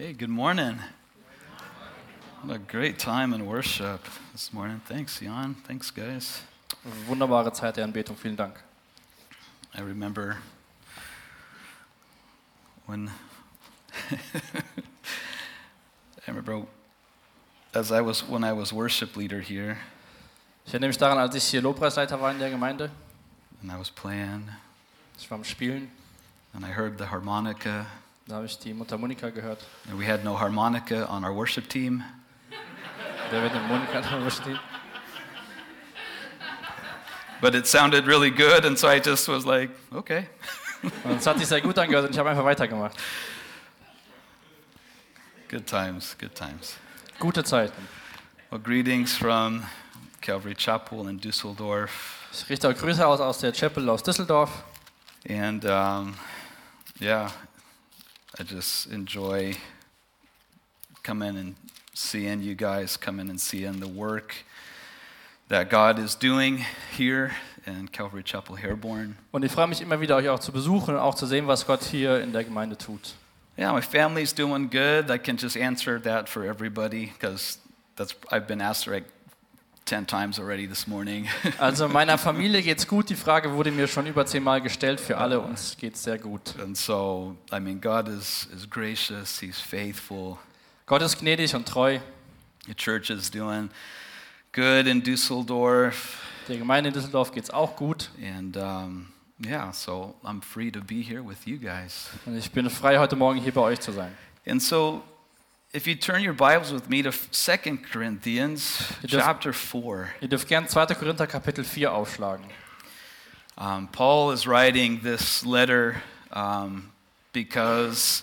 Hey, good morning. What a great time in worship this morning. Thanks, Jan. Thanks, guys. Wunderbare Zeit der Anbetung, vielen Dank. I remember when I remember as I was when I was worship leader here Ich erinnere mich daran, als ich hier Lobpreisleiter war in der Gemeinde. and I was playing Ich war am Spielen, and I heard the harmonica da habe ich die Mundharmonika gehört. and we had no harmonica on our worship team. Wer wird den Monika da stehen? But it sounded really good and so I just was like, okay. Und es hat sich sehr gut angehört und ich habe einfach weitergemacht. Good times, good times. Gute Zeiten. Well, greetings from Calvary Chapel in Dusseldorf. Ich richte auch Grüße aus aus der Chapel aus Düsseldorf. And um, yeah, I just enjoy coming and seeing you guys, coming in and seeing the work that God is doing here in Calvary Chapel Herborn. Und ich freue mich immer wieder, euch auch zu besuchen und auch zu sehen, was Gott hier in der Gemeinde tut. Yeah, my family's doing good. I can just answer that for everybody because that's I've been asked like ten times already this morning. Also meiner Familie geht's gut. Die Frage wurde mir schon über zehnmal gestellt. Für alle uns geht's sehr gut. and so, I mean, God is is gracious. He's faithful. Gott ist gnädig und treu. The church is doing good in Dusseldorf, Der Gemeinde in Düsseldorf geht's auch gut. and um, yeah, so I'm free to be here with you guys. Und ich bin frei, heute Morgen hier bei euch zu sein. And so, if you turn your Bibles with me to 2 Corinthians chapter 4, Ihr dürft gern 2. Korinther Kapitel 4 aufschlagen. um, Paul is writing this letter um, because,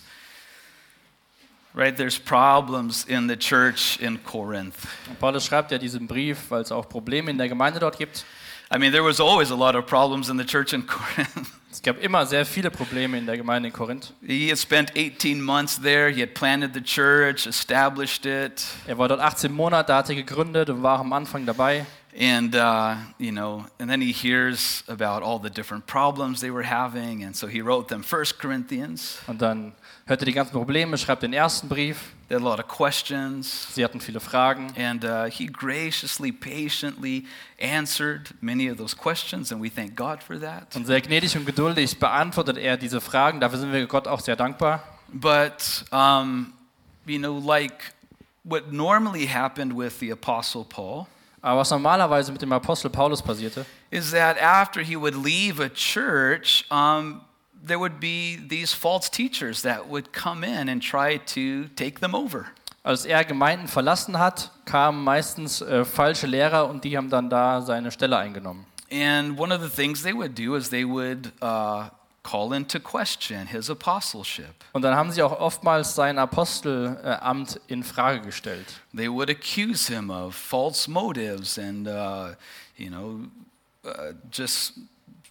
right, there's problems in the church in Corinth. Und Paulus schreibt ja diesen Brief, weil es auch Probleme in der Gemeinde dort gibt. I mean, there was always a lot of problems in the church in Corinth. Es gab immer sehr viele Probleme in der Gemeinde in Korinth. He had spent 18 months there. He had planted the church, established it, Er war dort 18 Monate, hat er gegründet und war am Anfang dabei. and uh, you know, and then he hears about all the different problems they were having, and so he wrote them First Corinthians. Und dann hört er die ganzen Probleme, schreibt den ersten Brief. They had a lot of questions, Sie hatten viele Fragen. and uh, he graciously, patiently answered many of those questions, and we thank God for that. Und sehr gnädig und geduldig beantwortet er diese Fragen. Dafür sind wir Gott auch sehr dankbar. But um, you know, like what normally happened with the Apostle Paul. Aber was normalerweise mit dem Apostel Paulus passierte, is that after he would leave a church, um, there would be these false teachers that would come in and try to take them over. als er Gemeinden verlassen hat, kamen meistens äh, falsche Lehrer und die haben dann da seine Stelle eingenommen. And one of the things they would do is they would uh, call into question his apostleship. Und dann haben sie auch oftmals sein Apostelamt in Frage gestellt. They would accuse him of false motives and, uh, you know, uh, just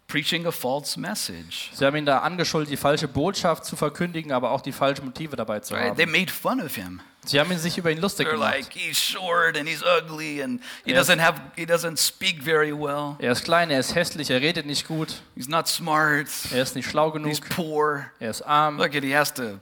preaching a false message. Sie haben ihn da angeschuldigt, die falsche Botschaft zu verkündigen, aber auch die falschen Motive dabei zu Right? They haben. made fun of him. Sie haben ihn sich über ihn lustig They're gemacht. like, he's short and he's ugly and he Yes. doesn't have, he doesn't speak very well. Er ist klein, er ist hässlich, er redet nicht gut, He's not smart. er ist nicht schlau genug, He's poor. er ist arm, Look at he has to,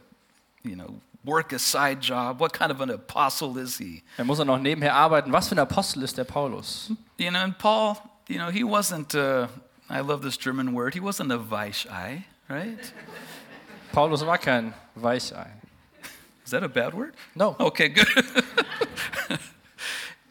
you know, work a side job. What kind of an apostle is he? er muss auch noch nebenher arbeiten. Was für ein Apostel ist der Paulus? You know, and Paul, you know, he wasn't. Uh, I love this German word. He wasn't a Weichei, right? Paulus war kein Weichei. Is that a bad word? No. Okay, good.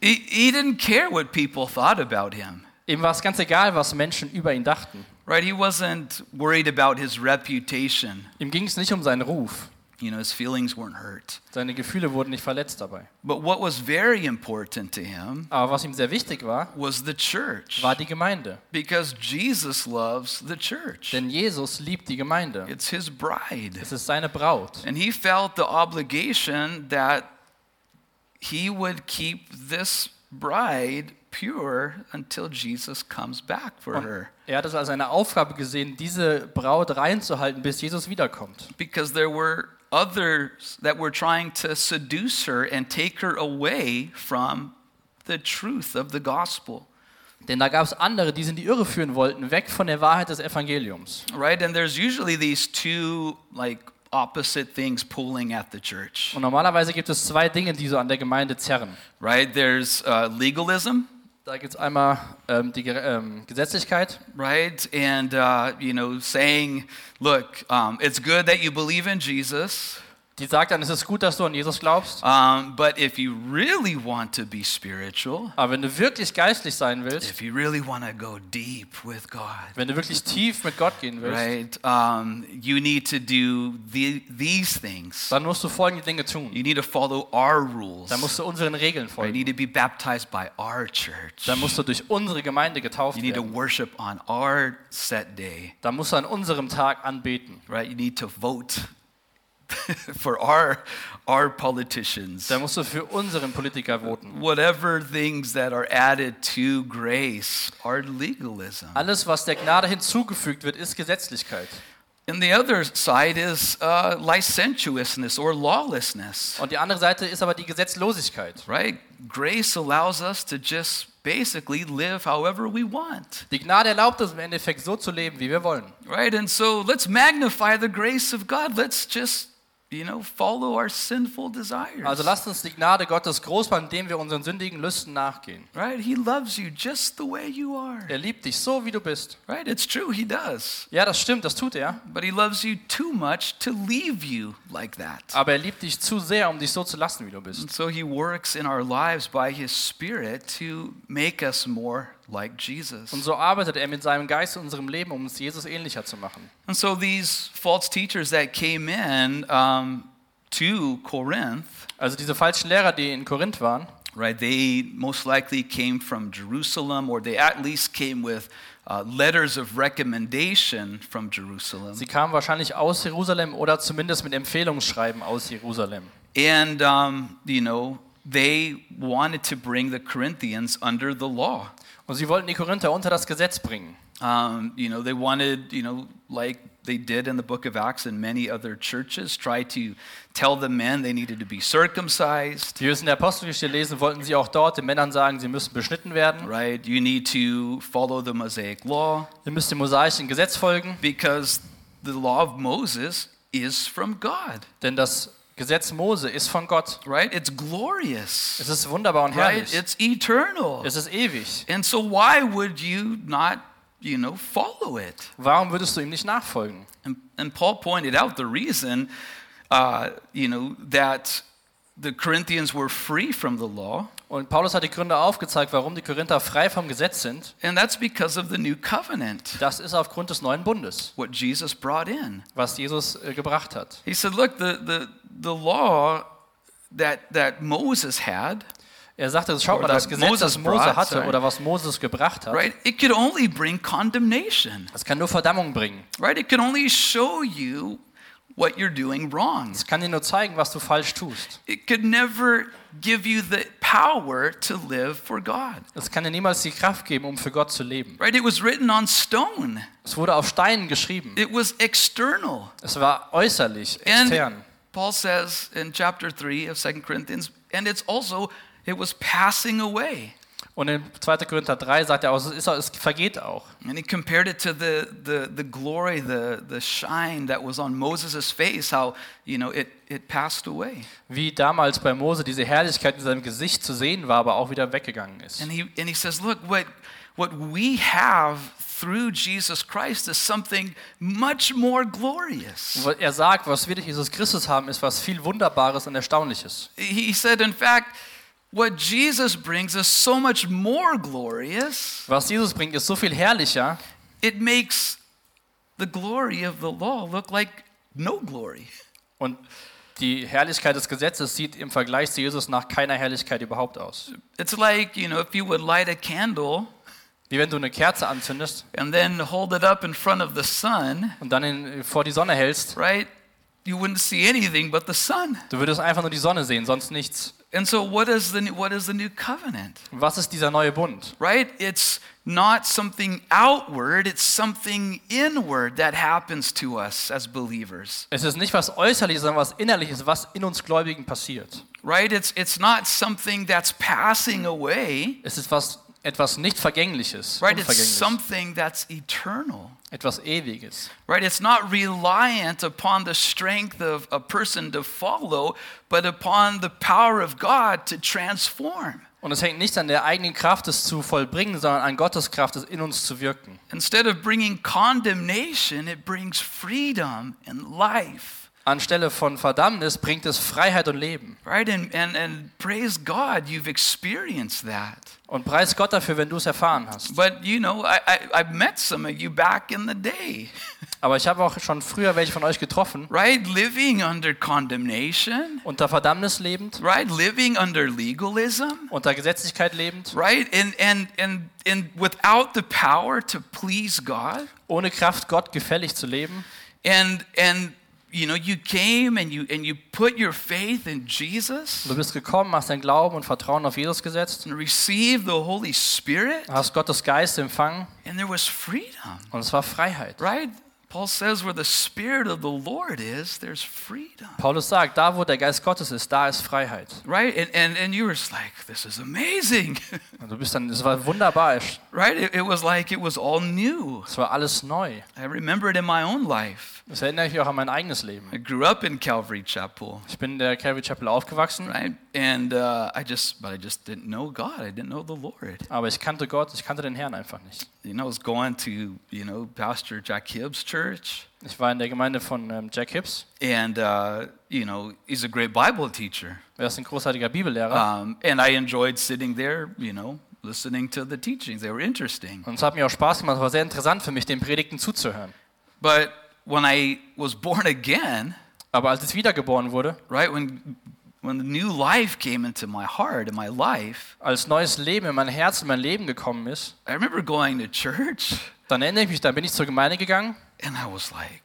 he, he didn't care what people thought about him, Ihm war es ganz egal, was Menschen über ihn dachten. right? He wasn't worried about his reputation. Ihm ging es nicht um seinen Ruf. You know, his feelings weren't hurt. Seine Gefühle wurden nicht verletzt dabei. But what was very important to him Aber was ihm sehr wichtig war, was the church. war die Gemeinde. Because Jesus loves the church. Denn Jesus liebt die Gemeinde. It's his bride. Es ist seine Braut. And he felt the obligation that he would keep this bride pure until Jesus comes back for her. Er hat es als eine Aufgabe gesehen, diese Braut reinzuhalten, bis Jesus wiederkommt. Because there were others that were trying to seduce her and take her away from the truth of the gospel. Denn da gab es andere, die sie in die Irre führen wollten, weg von der Wahrheit des Evangeliums. Right? And there's usually these two like opposite things pulling at the church, Und normalerweise gibt es zwei Dinge, die so an der Gemeinde zerren. right? There's uh, legalism, Da gibt es einmal ähm, die ähm, Gesetzlichkeit right? And, uh, you know, saying, look, um, it's good that you believe in Jesus, Die sagt dann, es ist gut, dass du an Jesus glaubst, um, but if you really want to be spiritual, aber wenn du wirklich geistlich sein willst, if you really want to go deep with God, wenn du wirklich tief mit Gott gehen willst, right, um, you need to do the, these things. dann musst du folgende Dinge tun. You need to follow our rules. Dann musst du unseren Regeln Right? You folgen. need to be baptized by our church. Dann musst du durch unsere Gemeinde getauft You need to werden. worship on our set day. Dann musst du an unserem Tag anbeten. Right? You need to vote for our our politicians. Dann musst du für unseren Politiker voten. Whatever things that are added to grace are legalism. Alles, was der Gnade hinzugefügt wird, ist Gesetzlichkeit. And the other side is uh, licentiousness or lawlessness. Und die andere Seite ist aber die Gesetzlosigkeit. Right? Grace allows us to just basically live however we want. Die Gnade erlaubt uns im Endeffekt so zu leben, wie wir wollen. Right? And so let's magnify the grace of God. Let's just, you know, follow our sinful desires. Also lasst uns die Gnade Gottes groß machen, indem wir unseren sündigen Lüsten nachgehen. Right? He loves you just the way you are. Er liebt dich so, wie du bist. Right? It's true, he does. Ja, das stimmt, das tut er. But he loves you too much to leave you like that. Aber er liebt dich zu sehr, um dich so zu lassen, wie du bist. And so he works in our lives by his spirit to make us more like Jesus. Und so arbeitet er mit seinem Geist in unserem Leben, um uns Jesus ähnlicher zu machen. And so these false teachers that came in um, to Corinth, Also diese falschen Lehrer, die in Korinth waren, right, they most likely came from Jerusalem, or they at least came with uh, letters of recommendation from Jerusalem. sie kamen wahrscheinlich aus Jerusalem oder zumindest mit Empfehlungsschreiben aus Jerusalem. And, um, you know, they wanted to bring the Corinthians under the law. Und sie wollten die Korinther unter das Gesetz bringen. Um, you know, they wanted, you know, like they did in the book of Acts and many other churches, try to tell the men they needed to be circumcised, Wie wir es in der Apostelgeschichte lesen, wollten sie auch dort den Männern sagen, sie müssen beschnitten werden. right? You need to follow the Mosaic law Ihr müsst dem mosaischen Gesetz folgen, because the law of Moses is from God, denn das Gesetz Mose ist von Gott. right? It's glorious, Es ist wunderbar und right? herrlich. It's eternal. Es ist ewig. And so, why would you not, you know, follow it? Warum würdest du ihm nicht nachfolgen? And, and Paul pointed out the reason, uh, you know, that the Corinthians were free from the law, Und Paulus hat die Gründe aufgezeigt, warum die Korinther frei vom Gesetz sind. and that's because of the new covenant, Das ist aufgrund des neuen Bundes, what Jesus brought in. was Jesus äh, gebracht hat. He said, look, the, the, the law that, that Moses had, Er sagte, schaut mal, das Gesetz, das Mose hatte oder was Moses gebracht hat, right, it could only bring condemnation, das kann nur Verdammung bringen. right? It could only show you what you're doing wrong. Es kann dir nur zeigen, was du falsch tust. It could never give you the power to live for God. Es kann dir niemals die Kraft geben, um für Gott zu leben. Right? It was written on stone. Es wurde auf Steinen geschrieben. It was external. Es war äußerlich, extern. And. Paul says in chapter 3 of 2 Corinthians, and it's also it was passing away. Und in 2. Korinther 3 sagt er auch, es, ist, es vergeht auch. And he compared it to the, the, the glory, the, the shine that was on Moses' face, how, you know, it, it passed away. Wie damals bei Mose diese Herrlichkeit in seinem Gesicht zu sehen war, aber auch wieder weggegangen ist. And he, and he says, look, what, what we have through Jesus Christ is something much more glorious. Er sagt, was wir durch Jesus Christus haben, ist was viel Wunderbares und Erstaunliches. He said, in fact, what Jesus brings is so much more glorious, Was Jesus bringt, ist so viel herrlicher, it makes the glory of the law look like no glory. und die Herrlichkeit des Gesetzes sieht im Vergleich zu Jesus nach keiner Herrlichkeit überhaupt aus. It's like, you know, if you would light a candle Wie wenn du eine Kerze anzündest and then hold it up in front of the sun, und dann in, vor die Sonne hältst, right? You wouldn't see anything but the sun. du würdest einfach nur die Sonne sehen, sonst nichts. And so what is the what is the new covenant? Was ist dieser neue Bund? Right? It's not something outward, it's something inward that happens to us as believers. Es ist nicht was Äußerliches, sondern was Innerliches, was in uns Gläubigen passiert. Right? It's it's not something that's passing away. Es ist was etwas nicht Vergängliches, right? It's something that's eternal. etwas Ewiges. Right? It's not reliant upon the strength of a person to follow, but upon the power of God to transform. Und es hängt nicht an der eigenen Kraft, es zu vollbringen, sondern an Gottes Kraft, es in uns zu wirken. Instead of bringing condemnation, it brings freedom and life. Anstelle von Verdammnis bringt es Freiheit und Leben. Right? And, and, and praise God, you've experienced that. Und preis Gott dafür, wenn du es erfahren hast. But you know, I, I, I've met some of you back in the day, Aber ich habe auch schon früher welche von euch getroffen, right? Living under condemnation, unter Verdammnis lebend, right? Living under legalism, unter Gesetzlichkeit lebend, right? And, and, and, and without the power to please God. ohne Kraft Gott gefällig zu leben. And, and you know, you came and you, and you put your faith in Jesus Du bist gekommen, hast dein Glauben und Vertrauen auf Jesus gesetzt, and received the Holy Spirit, hast Gottes Geist empfangen and there was freedom, und es war Freiheit. right? Paul says, where the Spirit of the Lord is, there's freedom. Paulus sagt, da wo der Geist Gottes ist, da ist Freiheit. Right? And, and, and you were just like, this is amazing. Und du bist dann, es war wunderbar, right? It, it was like it was all new. Es war alles neu. I remember it in my own life. Das erinnere ich mich auch an mein eigenes Leben. I grew up in Calvary Chapel, Ich bin in der Calvary Chapel aufgewachsen, right? And uh, I just, but I just didn't know God. I didn't know the Lord. aber ich kannte Gott, ich kannte den Herrn einfach nicht. You know, I was going to, you know, Pastor Jack Hibbs' church. Ich war in der Gemeinde von ähm, Jack Hibbs. And, uh, you know, he's a great Bible teacher. Er ist ein großartiger Bibellehrer. Um, and I enjoyed sitting there, you know, listening to the teachings. They were interesting. Und es hat mir auch Spaß gemacht, es war sehr interessant für mich, den Predigten zuzuhören. But when I was born again, Aber als ich wiedergeboren wurde, right, when, when the new life came into my heart and my life, als neues Leben in mein Herz, und mein Leben gekommen ist, I remember going to church dann erinnere ich mich, dann bin ich zur Gemeinde gegangen. and I was like,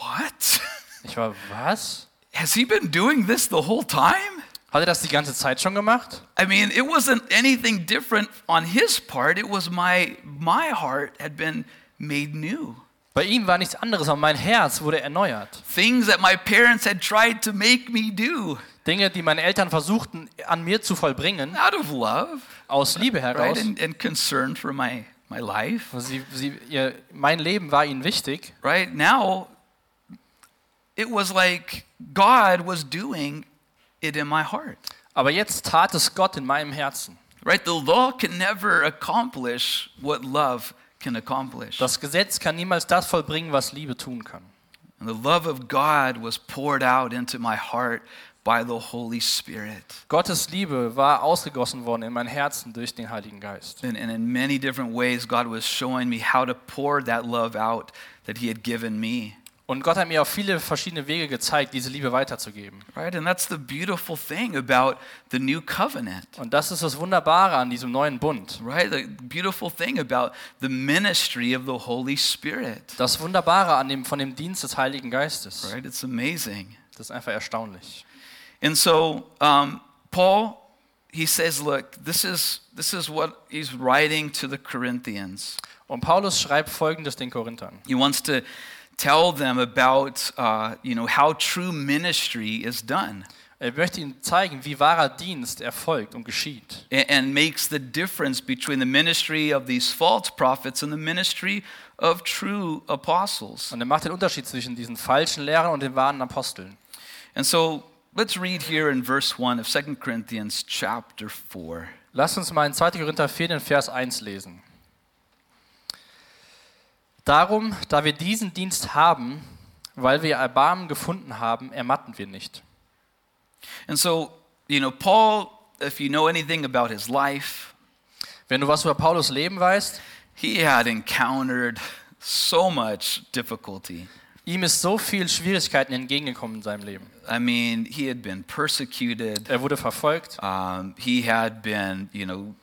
what? Ich war, was? Has he been doing this the whole time? Hat er das die ganze Zeit schon gemacht? I mean, it wasn't anything different on his part. It was my my heart had been made new. Bei ihm war nichts anderes, aber mein Herz wurde erneuert. Things that my parents had tried to make me do Dinge, die meine Eltern versuchten, an mir zu vollbringen, out of love, aus Liebe right, heraus. and, and concern for my my life. Sie, sie, ihr, mein Leben war ihnen wichtig. Right now, it was like God was doing it in my heart. Aber jetzt tat es Gott in meinem Herzen. Right, the law can never accomplish what love can accomplish. Das Gesetz kann niemals das vollbringen, was Liebe tun kann. And the love of God was poured out into my heart by the Holy Spirit. Gottes Liebe war ausgegossen worden in mein Herzen durch den Heiligen Geist. And, and in many different ways, God was showing me how to pour that love out that He had given me. Und Gott hat mir auf viele verschiedene Wege gezeigt, diese Liebe weiterzugeben. Right? And that's the beautiful thing about the new covenant. Und das ist das Wunderbare an diesem neuen Bund. Right? The beautiful thing about the ministry of the Holy Spirit. Das Wunderbare an dem, von dem Dienst des Heiligen Geistes. Right? It's amazing. Das ist einfach erstaunlich. And so, um, Paul, he says, look, this is, this is what he's writing to the Corinthians. Und Paulus schreibt folgendes den Korinthern. He wants to tell them about, uh, you know, how true ministry is done Er möchte ihnen zeigen, wie wahrer Dienst erfolgt und geschieht. and, and makes the difference between the ministry of these false prophets and the ministry of true apostles. Und er macht den Unterschied zwischen diesen falschen Lehrern und den wahren Aposteln. And so let's read here in verse 1 of 2 Corinthians chapter 4. Lasst uns mal in 2. Korinther 4, den Vers 1 lesen. Darum, da wir diesen Dienst haben, weil wir Erbarmen gefunden haben, ermatten wir nicht. And so, you know, Paul, if you know anything about his life, Wenn du was über Paulus Leben weißt, he had encountered so much difficulty. ihm ist so viel Schwierigkeiten entgegengekommen in seinem Leben. I mean, he had been persecuted. Er wurde verfolgt, Um, he had been, you know,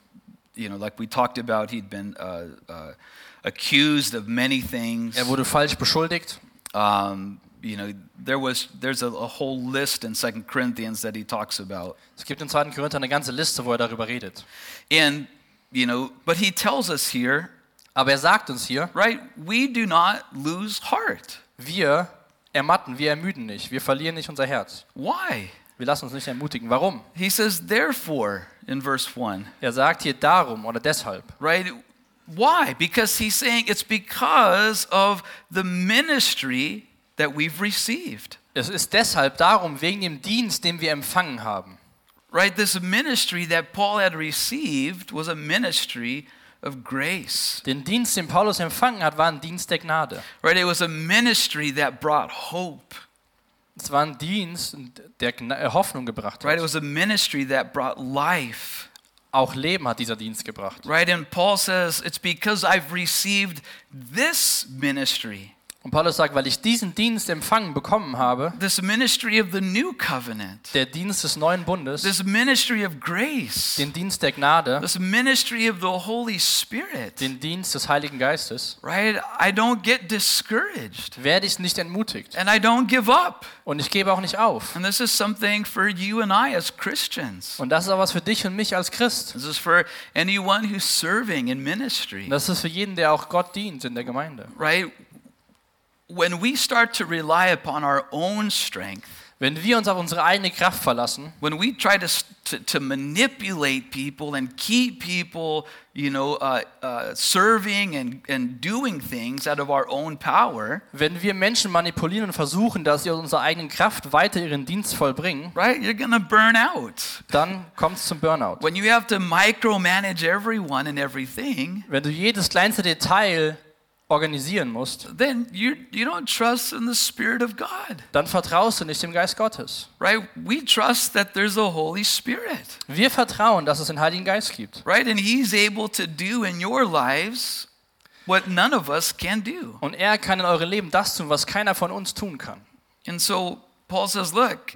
you know, like we talked about, he'd been uh, uh, accused of many things. er wurde falsch beschuldigt. Um, you know, there was there's a, a whole list in Second Corinthians that he talks about, Es gibt in 2. Korinther eine ganze Liste, wo er darüber redet. and you know, but he tells us here, Aber er sagt uns hier, right? We do not lose heart. wir ermatten, wir ermüden nicht, wir verlieren nicht unser Herz. Why? Wir lassen uns nicht ermutigen. Warum? He says, therefore, in verse 1, Er sagt hier darum oder deshalb. right? Why? Because he's saying it's because of the ministry that we've received, Es ist deshalb darum, wegen dem Dienst, den wir empfangen haben. right? This ministry that Paul had received was a ministry of grace, Den Dienst, den Paulus empfangen hat, war ein Dienst der Gnade. right? It was a ministry that brought hope, Es war ein Dienst, der äh, Hoffnung gebracht hat. right? It was a ministry that brought life, Auch Leben hat dieser Dienst gebracht. right? And Paul says, it's because I've received this ministry, Und Paulus sagt, weil ich diesen Dienst empfangen bekommen habe, this ministry of the new covenant, der Dienst des neuen Bundes, this ministry of grace, den Dienst der Gnade, this ministry of the Holy Spirit, den Dienst des Heiligen Geistes, right? I don't get discouraged werde ich nicht entmutigt. and I don't give up. Und ich gebe auch nicht auf. And this is something for you and I as Christians. Und das ist auch was für dich und mich als Christ. This is for anyone who's serving in ministry, Das ist für jeden, der auch Gott dient in der Gemeinde. right? When we start to rely upon our own strength, Wenn wir uns auf unsere eigene Kraft verlassen, when we try to, to, to manipulate people and keep people, you know, uh, uh, serving and, and doing things out of our own power, wenn wir Menschen manipulieren und versuchen, dass sie aus unserer eigenen Kraft weiter ihren Dienst vollbringen, right, you're to burn out. dann kommt es zum Burnout. When you have to micromanage everyone and everything, Wenn du jedes kleinste Detail organisieren musst, then you, you don't trust in the Spirit of God, dann vertraust du nicht dem Geist Gottes. right? We trust that there's a Holy Spirit, Wir vertrauen, dass es den Heiligen Geist gibt. right? And He's able to do in your lives what none of us can do. Und er kann in eurem Leben das tun, was keiner von uns tun kann. And so Paul says, look,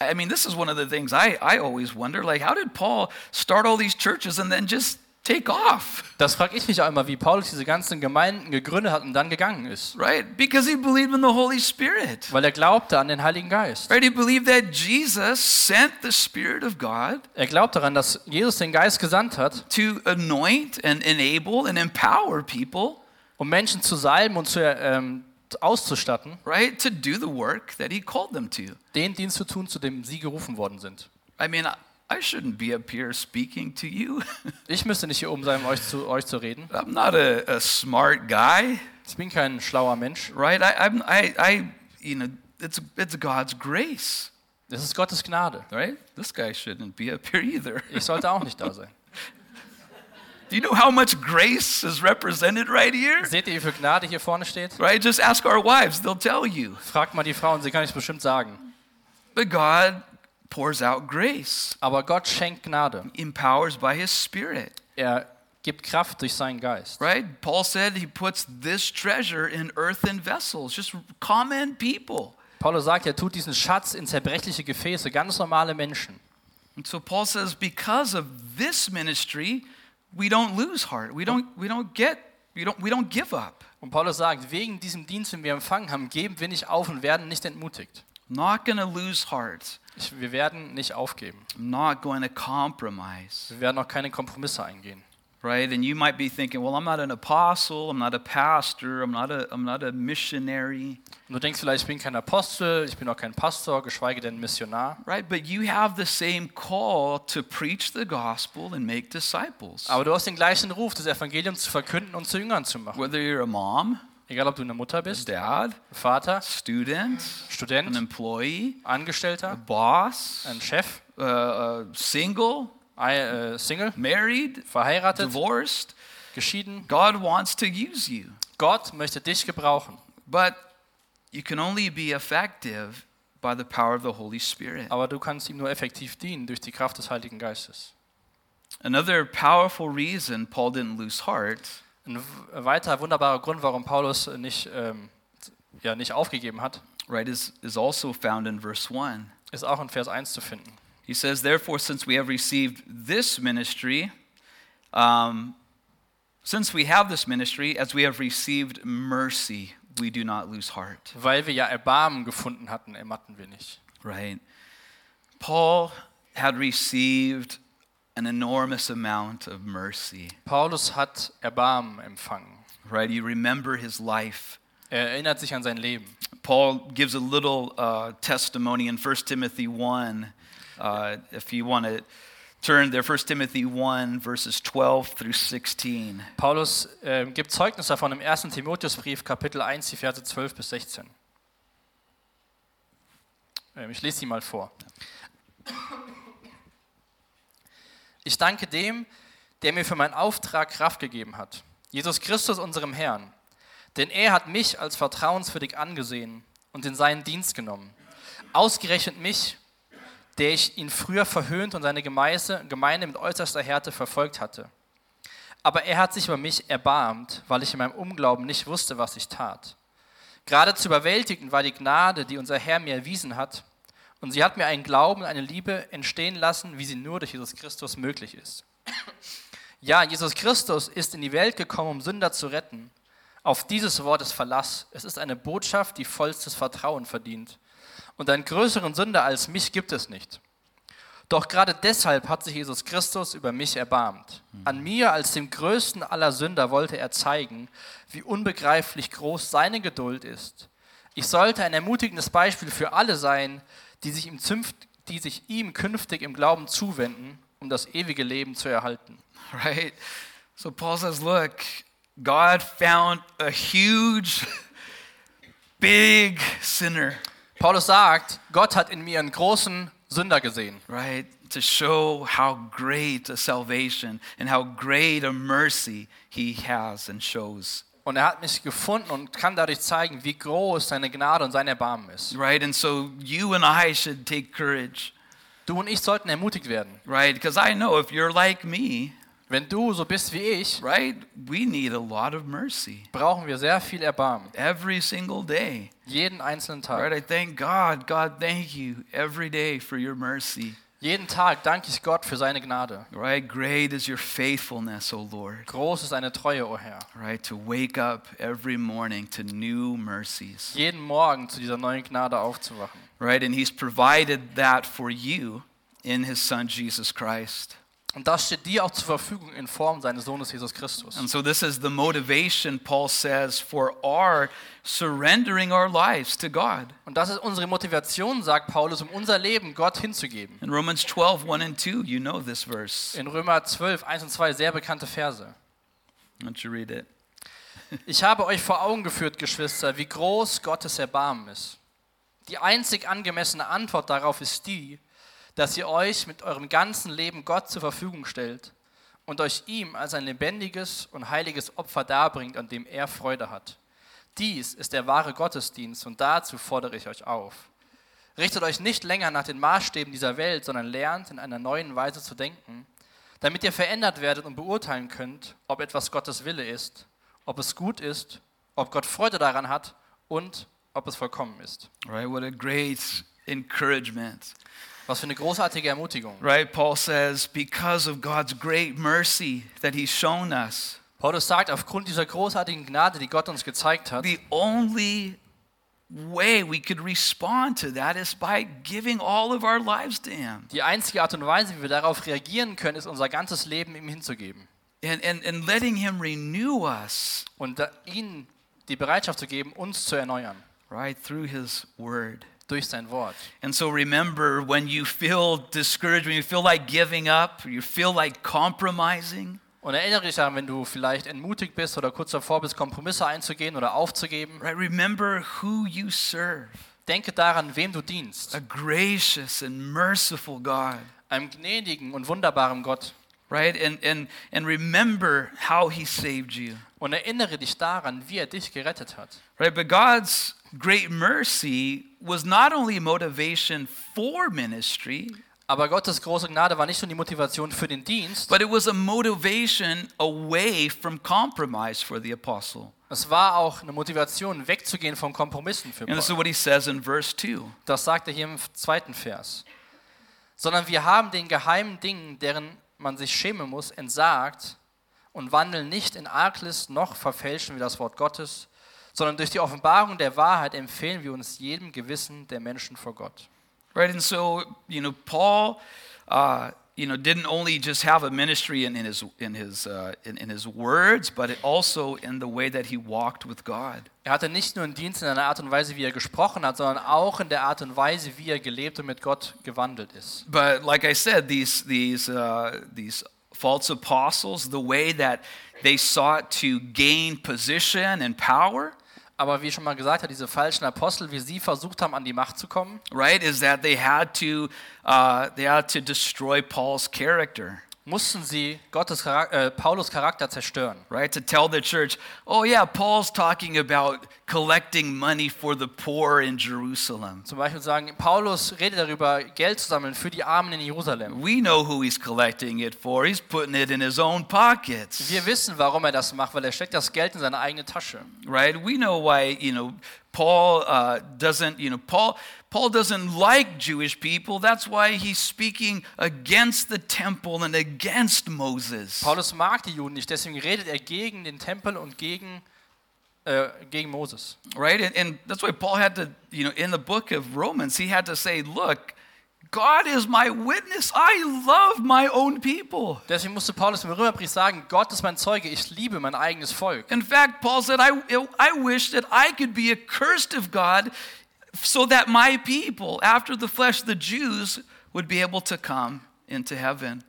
I mean, this is one of the things I, I always wonder. Like, how did Paul start all these churches and then just take off? Das frage ich mich auch immer, wie Paulus diese ganzen Gemeinden gegründet hat und dann gegangen ist. Right? Because he believed in the Holy Spirit. Weil er glaubte an den Heiligen Geist. Right? He believed that Jesus sent the Spirit of God Er glaubt daran, dass Jesus den Geist gesandt hat, to anoint and enable and empower people, um Menschen zu salben und zu, ähm, auszustatten, right, to do the work that he called them to. den Dienst zu tun, zu dem sie gerufen worden sind. I mean, I, shouldn't be up here speaking to you. Ich müsste nicht hier oben sein, um euch zu, euch zu reden. I'm not a, a smart guy, Ich bin kein schlauer Mensch. right? I, I'm, I, I, you know, it's, it's God's grace, Das ist Gottes Gnade. right? This guy shouldn't be up here either. Ich sollte auch nicht da sein. Do you know how much grace is represented right here? Seht ihr, wie viel Gnade hier vorne steht? Right? Just ask our wives, they'll tell you. Fragt mal die Frauen, sie kann es bestimmt sagen. But God pours out grace, Aber Gott schenkt Gnade. empowers by his Spirit. Er gibt Kraft durch seinen Geist. Right? Paul said he puts this treasure in earthen vessels, just common people. Paulus sagt, er tut diesen Schatz in zerbrechliche Gefäße, ganz normale Menschen. And so Paul says, because of this ministry, we don't lose heart. We don't, we don't get, we don't, we don't give up. Und Paulus sagt, wegen diesem Dienst, den wir empfangen haben, geben wir nicht auf und werden nicht entmutigt. Not to lose heart. Ich, wir werden nicht aufgeben. I'm not going to compromise. Wir werden auch keine Kompromisse eingehen. Right? And you might be thinking, well, I'm not an apostle, I'm not a pastor, I'm not a, I'm not a missionary. Und du denkst vielleicht, ich bin kein Apostel, ich bin auch kein Pastor, geschweige denn Missionar. Right? But you have the same call to preach the gospel and make disciples. Aber du hast den gleichen Ruf, das Evangelium zu verkünden und zu Jüngern zu machen. Whether you're a mom, Egal, ob du eine Mutter a bist, dad, Vater, student, an Student, employee, a Angestellter, boss, ein Chef, uh, uh, single, ein, äh, Single, married, verheiratet, divorced. geschieden. God wants to use you. Gott möchte dich gebrauchen. But you can only be effective by the power of the Holy Spirit. Aber du kannst ihm nur effektiv dienen durch die Kraft des Heiligen Geistes. Another powerful reason Paul didn't lose heart Ein weiterer wunderbarer Grund, warum Paulus nicht, ähm, ja, nicht aufgegeben hat, right, is, is also found in verse 1. ist auch in Vers 1 zu finden. He says, Therefore, since we have received this ministry, um, since we have this ministry, as we have received mercy, we do not lose heart. Weil wir ja Erbarmen gefunden hatten, ermatten wir nicht. Right? Paul had received an enormous amount of mercy. Paulus hat Erbarmen empfangen. Right? You remember his life. Er erinnert sich an sein Leben. Paul gives a little uh, testimony in 1 Timothy 1. Uh, if you want to turn there, 1 Timothy 1, verses 12 through 16. Paulus äh, gibt Zeugnis davon im 1. Timotheusbrief, Kapitel 1, die Verse 12 bis 16. Ähm, ich lese sie mal vor. Ich danke dem, der mir für meinen Auftrag Kraft gegeben hat, Jesus Christus, unserem Herrn. Denn er hat mich als vertrauenswürdig angesehen und in seinen Dienst genommen. Ausgerechnet mich, der ich ihn früher verhöhnt und seine Gemeinde, mit äußerster Härte verfolgt hatte. Aber er hat sich über mich erbarmt, weil ich in meinem Unglauben nicht wusste, was ich tat. Gerade zu überwältigen war die Gnade, die unser Herr mir erwiesen hat, und sie hat mir einen Glauben und eine Liebe entstehen lassen, wie sie nur durch Jesus Christus möglich ist. Ja, Jesus Christus ist in die Welt gekommen, um Sünder zu retten. Auf dieses Wort ist Verlass. Es ist eine Botschaft, die vollstes Vertrauen verdient. Und einen größeren Sünder als mich gibt es nicht. Doch gerade deshalb hat sich Jesus Christus über mich erbarmt. An mir als dem größten aller Sünder wollte er zeigen, wie unbegreiflich groß seine Geduld ist. Ich sollte ein ermutigendes Beispiel für alle sein, die sich ihm, zünft, die sich ihm künftig im Glauben zuwenden, um das ewige Leben zu erhalten. Right? So Paul says, look, God found a huge, big sinner, Paulus sagt, Gott hat in mir einen großen Sünder gesehen, right? To show how great a salvation and how great a mercy he has and shows. Und er hat mich gefunden und kann dadurch zeigen, wie groß seine Gnade und sein Erbarmen ist. Right? And so you and I should take courage, Du und ich sollten ermutigt werden. right? Because I know if you're like me, Wenn du so bist wie ich, right, we need a lot of mercy brauchen wir sehr viel Erbarmen, every single day. jeden einzelnen Right? Tag. I thank God. God, thank you every day for your mercy. Jeden Tag danke ich Gott für seine Gnade. Right? Great is your faithfulness, O Lord. Groß ist deine Treue, o Herr. Right? To wake up every morning to new mercies. Jeden Morgen zu dieser neuen Gnade aufzuwachen. Right? And He's provided that for you in His Son, Jesus Christ. Und das steht dir auch zur Verfügung in Form seines Sohnes Jesus Christus. And so, this is the motivation, Paul says, for our surrendering our lives to God. Und das ist unsere Motivation, sagt Paulus, um unser Leben Gott hinzugeben. In Romans 12, 1 and 2, you know this verse. In Römer 12, 1 und 2 sehr bekannte Verse. Don't you read it? Ich habe euch vor Augen geführt, Geschwister, wie groß Gottes Erbarmen ist. Die einzig angemessene Antwort darauf ist die, dass ihr euch mit eurem ganzen Leben Gott zur Verfügung stellt und euch ihm als ein lebendiges und heiliges Opfer darbringt, an dem er Freude hat. Dies ist der wahre Gottesdienst und dazu fordere ich euch auf. Richtet euch nicht länger nach den Maßstäben dieser Welt, sondern lernt in einer neuen Weise zu denken, damit ihr verändert werdet und beurteilen könnt, ob etwas Gottes Wille ist, ob es gut ist, ob Gott Freude daran hat und ob es vollkommen ist. Right? What a great encouragement. Was für eine großartige Ermutigung. Right? Paul says, because of God's great mercy that He's shown us, Paulus sagt, aufgrund dieser großartigen Gnade, die Gott uns gezeigt hat, the only way we could respond to that is by giving all of our lives to Him die einzige Art und Weise, wie wir darauf reagieren können, ist unser ganzes Leben ihm hinzugeben and, and, and letting Him renew us, und ihm die Bereitschaft zu geben, uns zu erneuern right? Through His Word. Durch sein Wort. And so remember when you feel discouraged, when you feel like giving up, you feel like compromising, Und erinnere dich daran, wenn du vielleicht entmutigt bist oder kurz davor bist, Kompromisse einzugehen oder aufzugeben. right? Remember who you serve Denke daran, wem du dienst. a gracious and merciful God. Einem gnädigen und wunderbaren Gott. Right? And, and, and remember how he saved you, Und erinnere dich daran, wie er dich gerettet hat. right? But God's great mercy was not only motivation for ministry, Aber Gottes große Gnade war nicht nur die Motivation für den Dienst, but it was a motivation away from compromise for the apostle. es war auch eine Motivation, wegzugehen von Kompromissen für And this is Paul. what he says in verse 2. Das sagt er hier im zweiten Vers. Sondern wir haben den geheimen Dingen, deren man sich schämen muss, entsagt und wandeln nicht in Arglist noch verfälschen wir das Wort Gottes, sondern durch die Offenbarung der Wahrheit empfehlen wir uns jedem Gewissen der Menschen vor Gott. Right? And so, you know, Paul, uh, you know, didn't only just have a ministry in, in his, in, his, uh, in, in his words, but it also in the way that he walked with God. Er hatte nicht nur einen Dienst in einer Art und Weise, wie er gesprochen hat, sondern auch in der Art und Weise, wie er gelebt und mit Gott gewandelt ist. But like I said, these, these, uh, these false apostles, the way that they sought to gain position and power, Aber wie ich schon mal gesagt habe, diese falschen Apostel, wie sie versucht haben, an die Macht zu kommen, right, is that they had to, uh, they had to destroy Paul's character. mussten sie Gottes Charak äh, Paulus Charakter zerstören. right? To tell the church, oh, yeah, Paul's talking about collecting money for the poor in Jerusalem. Zum Beispiel sagen, Paulus redet darüber, Geld zu sammeln für die Armen in Jerusalem. We know who he's collecting it for. He's putting it in his own pockets, Wir wissen, warum er das macht, weil er steckt das Geld in seine eigene Tasche. right? We know why, you know, Paul uh, doesn't, you know, Paul, Paul doesn't like Jewish people. That's why he's speaking against the temple and against Moses. Paulus mag die Juden nicht, deswegen redet er gegen den Tempel und gegen, Uh, äh, gegen Moses. right? And, and that's why Paul had to, you know, in the book of Romans, he had to say, look, God is my witness. I love my own people. Deswegen musste Paulus im Römerbrief sagen, Gott ist mein Zeuge, ich liebe mein eigenes Volk. In fact, Paul said, I, I wish that I could be accursed of God so that my people, after the flesh, the Jews, would be able to come into heaven.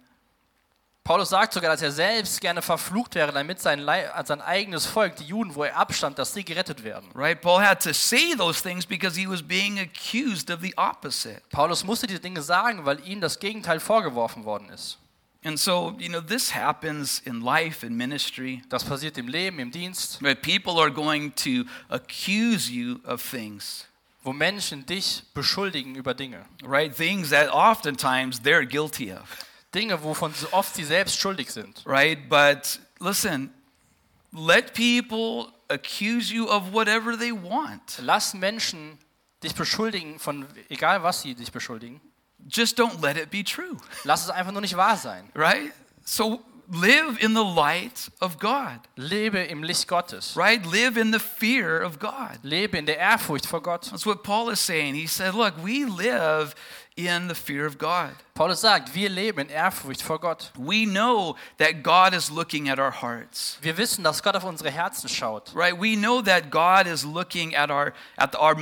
Paulus sagt sogar, dass er selbst gerne verflucht wäre, damit sein, sein eigenes Volk, die Juden, wo er abstand, dass sie gerettet werden. Right? Paul had to say those things because he was being accused of the opposite. Paulus musste diese Dinge sagen, weil ihm das Gegenteil vorgeworfen worden ist. And so, you know, this happens in life and ministry. Das passiert im Leben, im Dienst, Right? People are going to accuse you of things, wo Menschen dich beschuldigen über Dinge. right? Things that oftentimes they're guilty of, Dinge, wovon sie oft sie selbst schuldig sind. right? But listen, let people accuse you of whatever they want. Lass Menschen dich beschuldigen von egal was sie dich beschuldigen. Just don't let it be true, Lass es einfach nur nicht wahr sein. right? So live in the light of God, Lebe im Licht Gottes. right? Live in the fear of God. Lebe in der Ehrfurcht vor Gott. That's what Paul is saying. He said, look, we live in the fear of God. Paulus sagt, wir leben in Ehrfurcht vor Gott. We know that God is looking at our hearts. Wir wissen, dass Gott auf unsere Herzen schaut. Right? We know that God is looking at our at our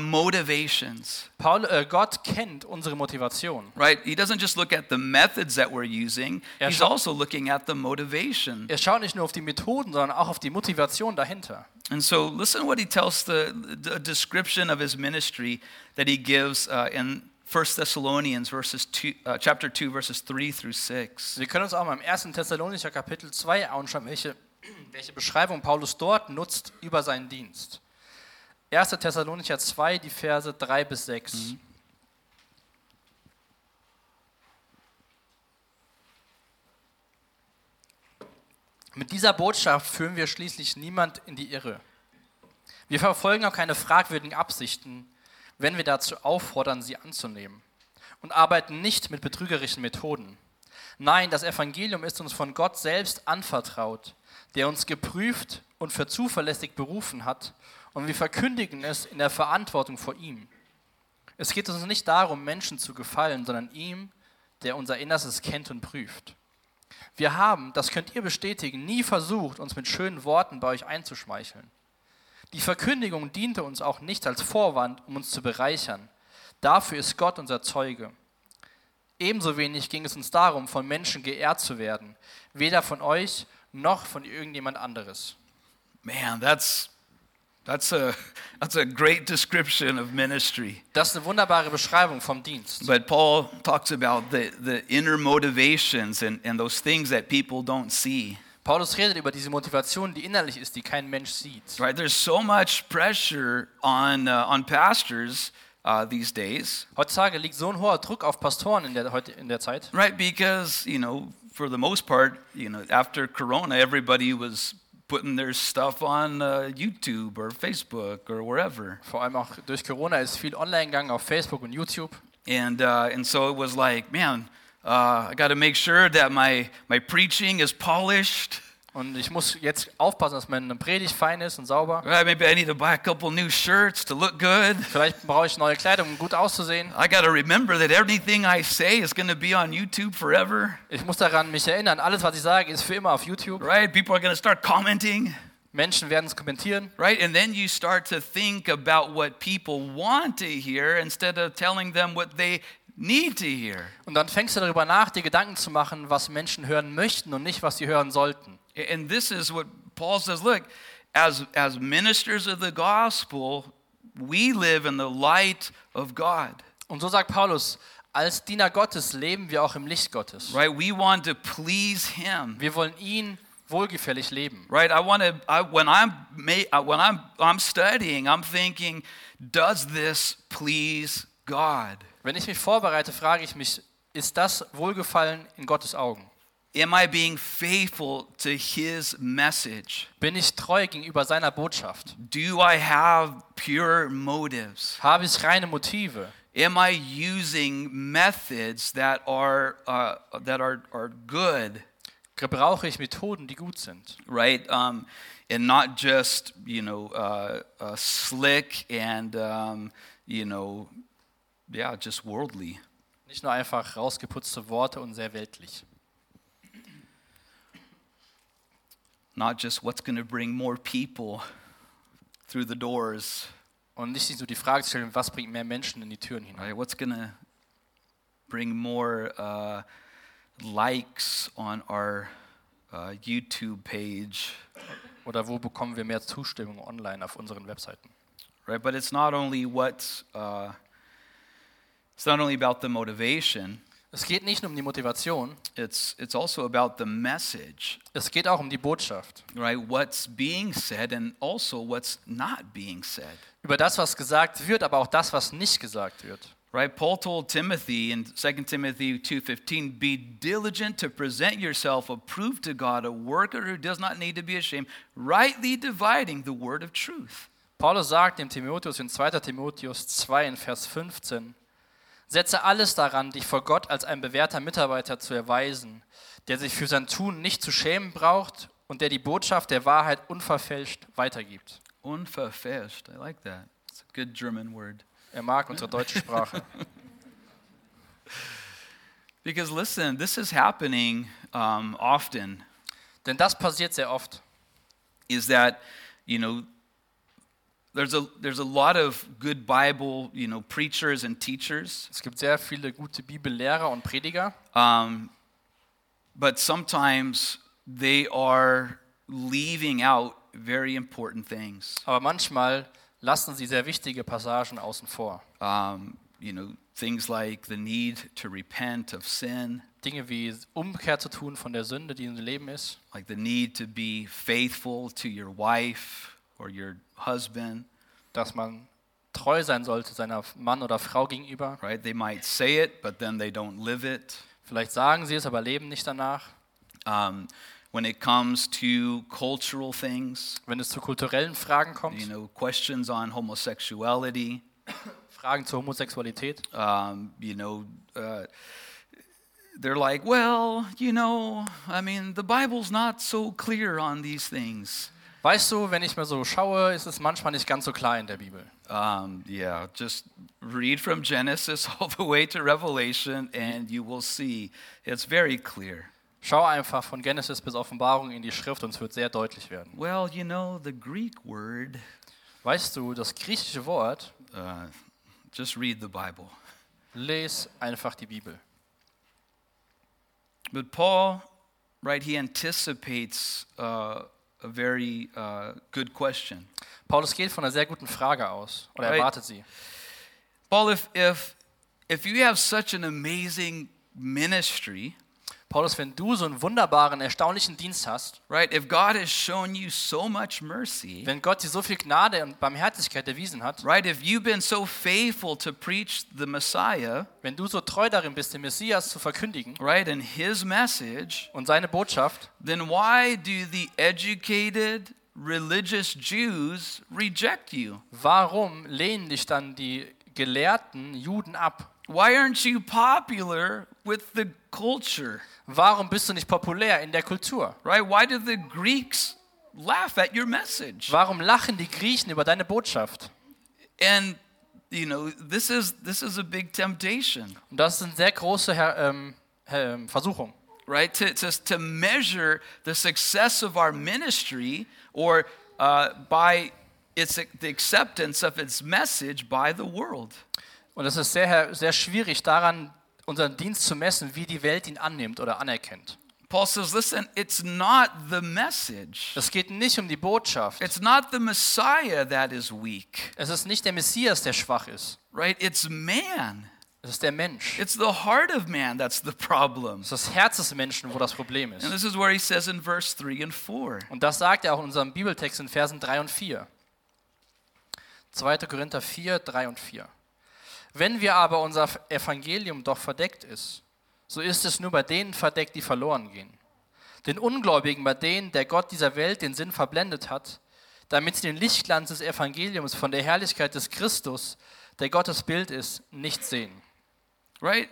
motivations. Paul, äh, Gott kennt unsere Motivation. Right? He doesn't just look at the methods that we're using. Er He's schaut- also looking at the motivation. Er schaut nicht nur auf die Methoden, sondern auch auf die Motivation dahinter. And so listen what he tells the, the description of his ministry that he gives uh, in 1 Thessalonians verses two, uh, chapter 2 verses 3 through 6. Wir können uns auch mal im 1. Thessalonicher Kapitel 2 anschauen, welche, welche Beschreibung Paulus dort nutzt über seinen Dienst. 1. Thessalonicher 2, die Verse 3 bis 6. Mit dieser Botschaft führen wir schließlich niemand in die Irre. Wir verfolgen auch keine fragwürdigen Absichten, wenn wir dazu auffordern, sie anzunehmen. Und arbeiten nicht mit betrügerischen Methoden. Nein, das Evangelium ist uns von Gott selbst anvertraut, der uns geprüft und für zuverlässig berufen hat, und wir verkündigen es in der Verantwortung vor ihm. Es geht uns nicht darum, Menschen zu gefallen, sondern ihm, der unser Innerstes kennt und prüft. Wir haben, das könnt ihr bestätigen, nie versucht, uns mit schönen Worten bei euch einzuschmeicheln. Die Verkündigung diente uns auch nicht als Vorwand, um uns zu bereichern. Dafür ist Gott unser Zeuge. Ebenso wenig ging es uns darum, von Menschen geehrt zu werden, weder von euch noch von irgendjemand anderes. Man, that's that's a that's a great description of ministry. Das ist eine wunderbare Beschreibung vom Dienst. But Paul talks about the, the inner motivations and, and those things that people don't see. Paulus redet über diese Motivation, die innerlich ist, die kein Mensch sieht. Right? There's so much pressure on uh, on pastors uh, these days, Heutzutage liegt so ein hoher Druck auf Pastoren in der, heute, in der Zeit, right? Because you know, for the most part, you know, after Corona, everybody was putting their stuff on uh, YouTube or Facebook or wherever, vor allem auch durch Corona ist viel online gegangen auf Facebook und YouTube. and uh, and so it was like, man, uh, I got to make sure that my my preaching is polished. Und ich muss jetzt aufpassen, dass meine Predigt fein ist und sauber. Right? Maybe I need to buy a couple new shirts to look good. Vielleicht brauche ich neue Kleidung, um gut auszusehen. I got to remember that everything I say is going to be on YouTube forever. Ich muss daran mich erinnern, alles, was ich sage, ist für immer auf YouTube. Right? People are going to start commenting. Menschen werden es kommentieren. Right? And then you start to think about what people want to hear instead of telling them what they need to hear. Und dann fängst du darüber nach, dir Gedanken zu machen, was Menschen hören möchten und nicht, was sie hören sollten. And this is what Paul says look, as, as ministers of the gospel, we live in the light of God. Und so sagt Paulus, als Diener Gottes leben wir auch im Licht Gottes. Right? We want to please him. Wir wollen ihn wohlgefällig leben. Right? I want to I, when I'm uh, when I'm I'm studying, I'm thinking, does this please God? Wenn ich mich vorbereite, frage ich mich, ist das Wohlgefallen in Gottes Augen? Am I being faithful to his message? Bin ich treu gegenüber seiner Botschaft? Do I have pure motives? Habe ich reine Motive? Am I using methods that are uh, that are are good, Gebrauche ich Methoden, die gut sind? right? Um, and not just you know uh, uh, slick and um, you know, yeah, just worldly. Nicht nur einfach rausgeputzte Worte und sehr weltlich. Not just what's going to bring more people through the doors, Und nicht so die Frage stellen, was bringt mehr Menschen in die Türen hinein? right? What's going to bring more uh, likes on our uh, YouTube page, Oder wo bekommen wir mehr Zustimmung online auf unseren Webseiten? right? But it's not only what uh, it's not only about the motivation. Es geht nicht nur um die Motivation, It's it's also about the message, es geht auch um die Botschaft. right? What's being said and also what's not being said. Über das, was gesagt wird, aber auch das, was nicht gesagt wird. Right? Paul told Timothy in 2 Timothy 2:15, "Be diligent to present yourself approved to God, a worker who does not need to be ashamed, rightly dividing the word of truth." Paulus sagt dem Timotheus in 2. Timotheus 2 in Vers 15, Setze alles daran, dich vor Gott als ein bewährter Mitarbeiter zu erweisen, der sich für sein Tun nicht zu schämen braucht und der die Botschaft der Wahrheit unverfälscht weitergibt. Unverfälscht. I like that. It's a good German word. Er mag unsere deutsche Sprache. Because listen, this is happening um, often. Denn das passiert sehr oft. Is that you know there's a there's a lot of good Bible you know preachers and teachers, Es gibt sehr viele gute Bibellehrer und Prediger, um, but sometimes they are leaving out very important things. aber manchmal lassen sie sehr wichtige Passagen außen vor. Um, you know things like the need to repent of sin, Dinge wie Umkehr zu tun von der Sünde, die im Leben ist, like the need to be faithful to your wife or your husband. dass man treu sein sollte seiner Mann oder Frau gegenüber. Right? They might say it, but then they don't live it. Vielleicht sagen sie es, aber leben nicht danach. Um, when it comes to cultural things, Wenn es zu kulturellen Fragen you kommt, know, questions on homosexuality, Fragen zur Homosexualität, um, you know, uh, they're like, well, you know, I mean, the Bible's not so clear on these things. Weißt du, wenn ich mir so schaue, ist es manchmal nicht ganz so klar in der Bibel. Um, yeah, just read from Genesis all the way to Revelation, and you will see it's very clear. Schau einfach von Genesis bis Offenbarung in die Schrift und es wird sehr deutlich werden. Well, you know, the Greek word, Weißt du, das griechische Wort, uh, just read the Bible. les einfach die Bibel. But Paul, right, he anticipates uh, a very uh, good question. Paulus geht von einer sehr guten Frage aus oder Right. erwartet sie. Paul, if, if, if you have such an amazing ministry, Paulus, wenn du so einen wunderbaren, erstaunlichen Dienst hast, right, if God has shown you so much mercy, wenn Gott dir so viel Gnade und Barmherzigkeit erwiesen hat, right, if you've been so faithful to preach the Messiah, wenn du so treu darin bist, den Messias zu verkündigen right, and his message, und seine Botschaft, then why do the educated religious Jews reject you? warum lehnen dich dann die gelehrten Juden ab? Why aren't you popular with the culture? Warum bist du nicht populär in der Kultur? Right? Why do the Greeks laugh at your message? Warum lachen die Griechen über deine Botschaft? And you know, this is this is a big temptation, Und das ist eine sehr große ähm, ähm, Versuchung. right? To, to, to measure the success of our ministry or uh, by its the acceptance of its message by the world. Und es ist sehr, sehr schwierig daran, unseren Dienst zu messen, wie die Welt ihn annimmt oder anerkennt. Paul says, listen, it's not the message. Es geht nicht um die Botschaft. It's not the Messiah that is weak, Es ist nicht der Messias, der schwach ist. right? It's man. Es ist der Mensch. It's the heart of man that's the problem. Es ist das Herz des Menschen, wo das Problem And ist. this is where he says in verse 3 and 4. Und das sagt er auch in unserem Bibeltext in Versen 3 und 4. 2. Korinther 4, 3 und 4. Wenn wir aber unser Evangelium doch verdeckt ist, so ist es nur bei denen verdeckt, die verloren gehen. Den Ungläubigen, bei denen der Gott dieser Welt den Sinn verblendet hat, damit sie den Lichtglanz des Evangeliums von der Herrlichkeit des Christus, der Gottes Bild ist, nicht sehen. Right?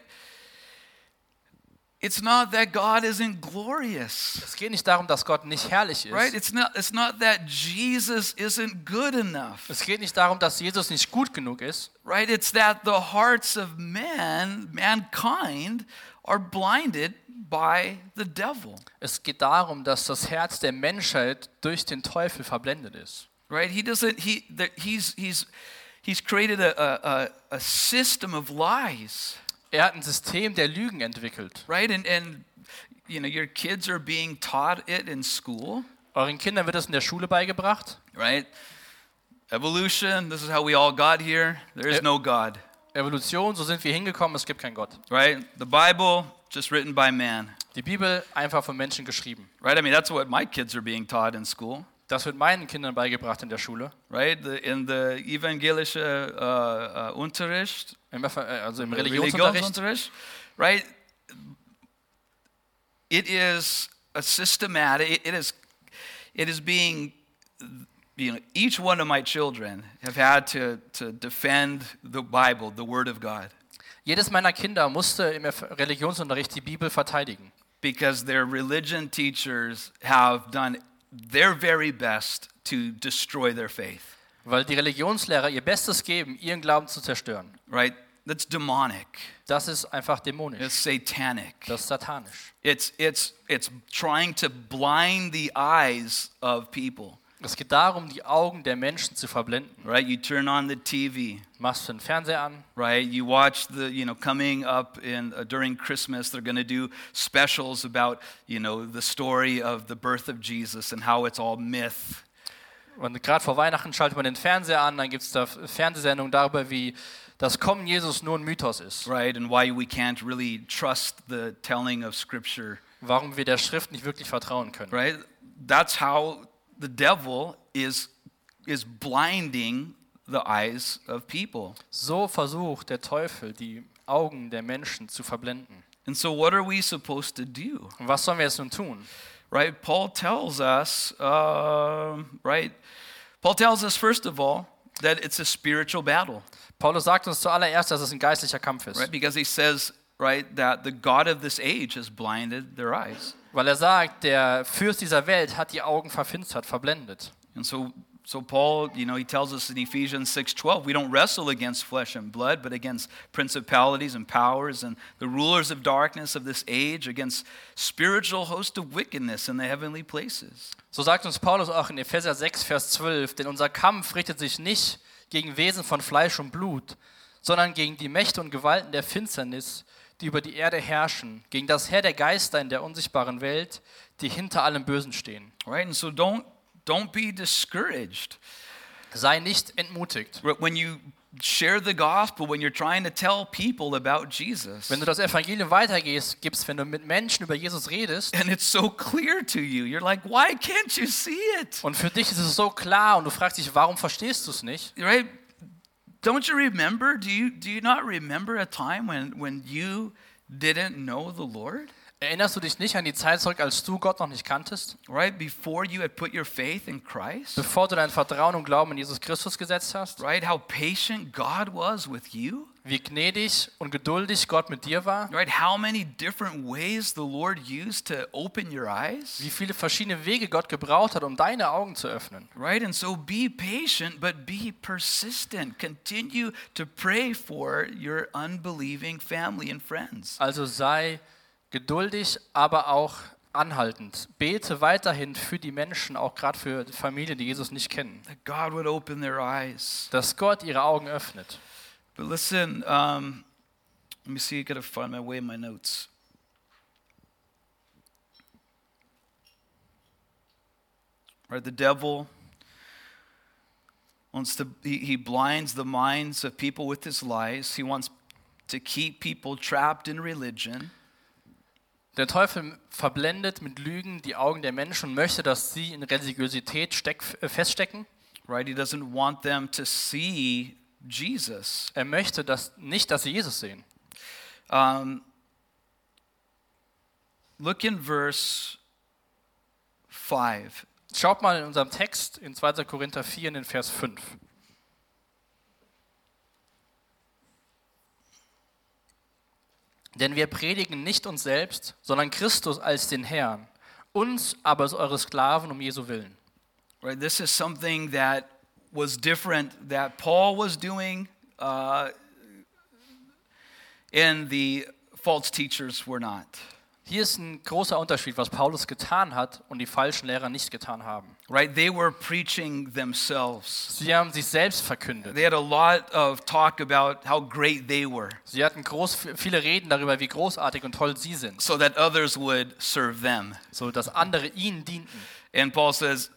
It's not that God isn't glorious. Es geht nicht darum, dass Gott nicht herrlich Right? It's not it's not that Jesus isn't good enough. Es geht nicht darum, dass Jesus nicht gut genug ist. Right? It's that the hearts of men, mankind are blinded by the devil. Es geht darum, dass das Herz der Menschheit durch den Teufel verblendet ist. Right? He doesn't he that he's he's he's created a, a, a system of lies. Er hat ein System der Lügen entwickelt. Right? And and you know, your kids are being taught it in school. Euren Kindern wird es in der Schule beigebracht. right? Evolution, this is how we all got here. There is Eh. no God, Evolution, so sind wir hingekommen, es gibt keinen Gott. right? The Bible, just written by man, Die Bibel einfach von Menschen geschrieben. right? I mean, that's what my kids are being taught in school, Das wird meinen Kindern beigebracht in der Schule. right? The, in the evangelische uh, uh, Unterricht, Im, äh, also im Religionsunterricht. Religionsunterricht, right? It is a systematic, it is, it is being, you know, each one of my children have had to, to defend the Bible, the Word of God. Jedes meiner Kinder musste im Religionsunterricht die Bibel verteidigen. because their religion teachers have done their very best to destroy their faith, Weil die Religionslehrer ihr Bestes geben, ihren Glauben zu zerstören. right? That's demonic. Das ist einfach dämonisch. It's satanic. Das ist satanisch. It's it's it's trying to blind the eyes of people, Es geht darum, die Augen der Menschen zu verblenden. right? You turn on the TV, Machst den Fernseher an, right? You watch the, you know, coming up in uh, during Christmas, they're going to do specials about, you know, the story of the birth of Jesus and how it's all myth. Und gerade vor Weihnachten schaltet man den Fernseher an, dann gibt es da Fernsehsendungen darüber, wie das Kommen Jesus nur ein Mythos ist. right? And why we can't really trust the telling of Scripture, Warum wir der Schrift nicht wirklich vertrauen können. right? That's how the devil is is blinding the eyes of people. So versucht der Teufel, die Augen der Menschen zu verblenden. And so, what are we supposed to do, Und was sollen wir jetzt nun tun? right? Paul tells us, um, right? Paul tells us first of all that it's a spiritual battle, Paulus sagt uns zuallererst, dass es ein geistlicher Kampf ist. right? Because he says, right, that the God of this age has blinded their eyes. Weil er sagt, der Fürst dieser Welt hat die Augen verfinstert, verblendet. And so, so Paul, you know, he tells us in Ephesians 6:12, we don't wrestle against flesh and blood, but against principalities and powers and the rulers of darkness of this age, against spiritual hosts of wickedness in the heavenly places. So sagt uns Paulus auch in Epheser 6, Vers 12, denn unser Kampf richtet sich nicht gegen Wesen von Fleisch und Blut, sondern gegen die Mächte und Gewalten der Finsternis, die über die Erde herrschen, gegen das Herr der Geister in der unsichtbaren Welt, die hinter allem Bösen stehen. Right? And so don't don't be discouraged. Sei nicht entmutigt. When you share the gospel, when you're trying to tell people about Jesus, Wenn du das Evangelium weitergehst, gibst, wenn du mit Menschen über Jesus redest, and it's so clear to you, you're like, why can't you see it? und für dich ist es so klar und du fragst dich, warum verstehst du es nicht? right don't you remember? Do you do you not remember a time when when you didn't know the lord Erinnerst du dich nicht an die Zeit zurück, als du Gott noch nicht kanntest? Right? Before you had put your faith in Christ? Bevor du dein Vertrauen und Glauben in Jesus Christus gesetzt hast? Right? How patient God was with you? Wie gnädig und geduldig Gott mit dir war? Right? How many different ways the Lord used to open your eyes? Wie viele verschiedene Wege Gott gebraucht hat, um deine Augen zu öffnen? Right? And so be patient, but be persistent. Continue to pray for your unbelieving family and friends. Also sei geduldig, aber auch anhaltend. Bete weiterhin für die Menschen, auch gerade für Familien, die Jesus nicht kennen. Dass Gott ihre Augen öffnet. But listen, um, let me see, I gotta find my way in my notes. Right, the devil wants to, he, he blinds the minds of people with his lies. He wants to keep people trapped in religion. Der Teufel verblendet mit Lügen die Augen der Menschen und möchte, dass sie in Religiosität steck, äh, feststecken. Right? He doesn't want them to see Jesus. Er möchte dass, nicht, dass sie Jesus sehen. Um, look in verse 5. Schaut mal in unserem Text in 2. Korinther 4 in den Vers 5. Denn wir predigen nicht uns selbst, sondern Christus als den Herrn, uns aber als eure Sklaven um Jesu willen. Right? This is something that was different that Paul was doing, uh, and the false teachers were not. Hier ist ein großer Unterschied, was Paulus getan hat und die falschen Lehrer nicht getan haben. Right? They were preaching themselves. Sie haben sich selbst verkündet. They had a lot of talk about how great they were, Sie hatten groß, viele Reden darüber, wie großartig und toll sie sind, so that others would serve them. so dass andere ihnen dienten. And Paul says,